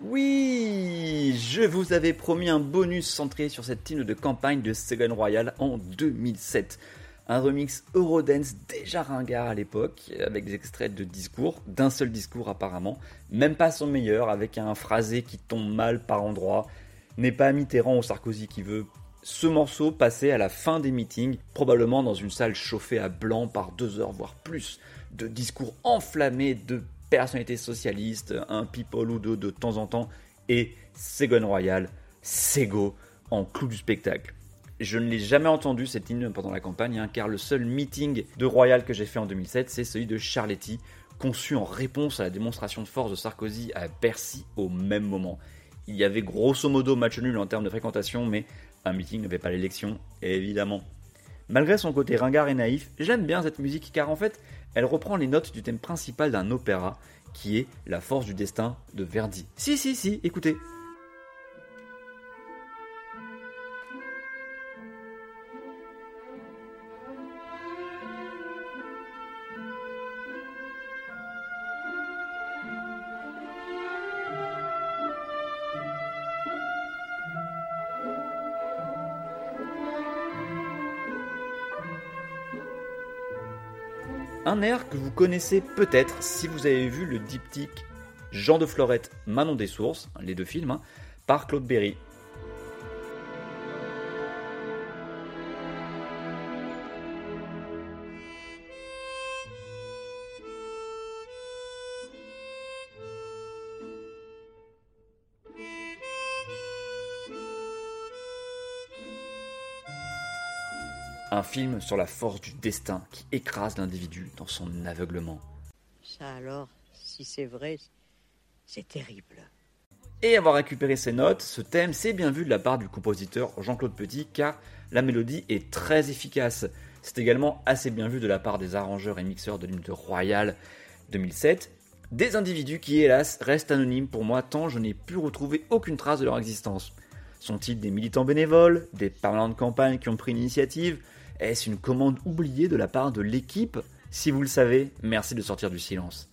Oui, je vous avais promis un bonus centré sur cette team de campagne de Ségolène Royal en 2007. Un remix Eurodance déjà ringard à l'époque, avec des extraits de discours, d'un seul discours apparemment, même pas son meilleur, avec un phrasé qui tombe mal par endroits, n'est pas Mitterrand ou Sarkozy qui veut ce morceau passait à la fin des meetings, probablement dans une salle chauffée à blanc par deux heures, voire plus, de discours enflammés de personnalités socialistes, un people ou deux de temps en temps, et Ségone Royal, Sego, en clou du spectacle. Je ne l'ai jamais entendu cette hymne pendant la campagne, hein, car le seul meeting de Royal que j'ai fait en 2007, c'est celui de Charletti, conçu en réponse à la démonstration de force de Sarkozy à Bercy au même moment. Il y avait grosso modo match nul en termes de fréquentation, mais un meeting ne fait pas l'élection, évidemment. Malgré son côté ringard et naïf, j'aime bien cette musique car en fait, elle reprend les notes du thème principal d'un opéra qui est La force du destin de Verdi. Si, si, si, écoutez. Un air que vous connaissez peut-être si vous avez vu le diptyque Jean de Florette, Manon des Sources, les deux films, hein, par Claude Berry. Un film sur la force du destin qui écrase l'individu dans son aveuglement. Ça alors, si c'est vrai, c'est terrible. Et avoir récupéré ces notes, ce thème, c'est bien vu de la part du compositeur Jean-Claude Petit car la mélodie est très efficace. C'est également assez bien vu de la part des arrangeurs et mixeurs de l'hymne de Royal 2007, des individus qui hélas restent anonymes pour moi tant je n'ai pu retrouver aucune trace de leur existence. Sont-ils des militants bénévoles, des parlants de campagne qui ont pris l'initiative est-ce une commande oubliée de la part de l'équipe Si vous le savez, merci de sortir du silence.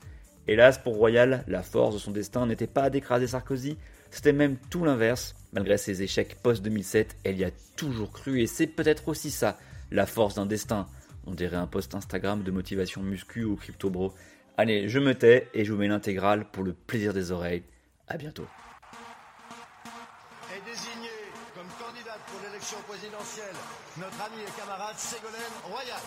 Hélas pour Royal, la force de son destin n'était pas d'écraser Sarkozy, c'était même tout l'inverse. Malgré ses échecs post-2007, elle y a toujours cru et c'est peut-être aussi ça, la force d'un destin. On dirait un post Instagram de motivation muscu ou crypto bro. Allez, je me tais et je vous mets l'intégrale pour le plaisir des oreilles. A bientôt. Comme candidate pour l'élection présidentielle notre ami et camarade Ségolène Royal.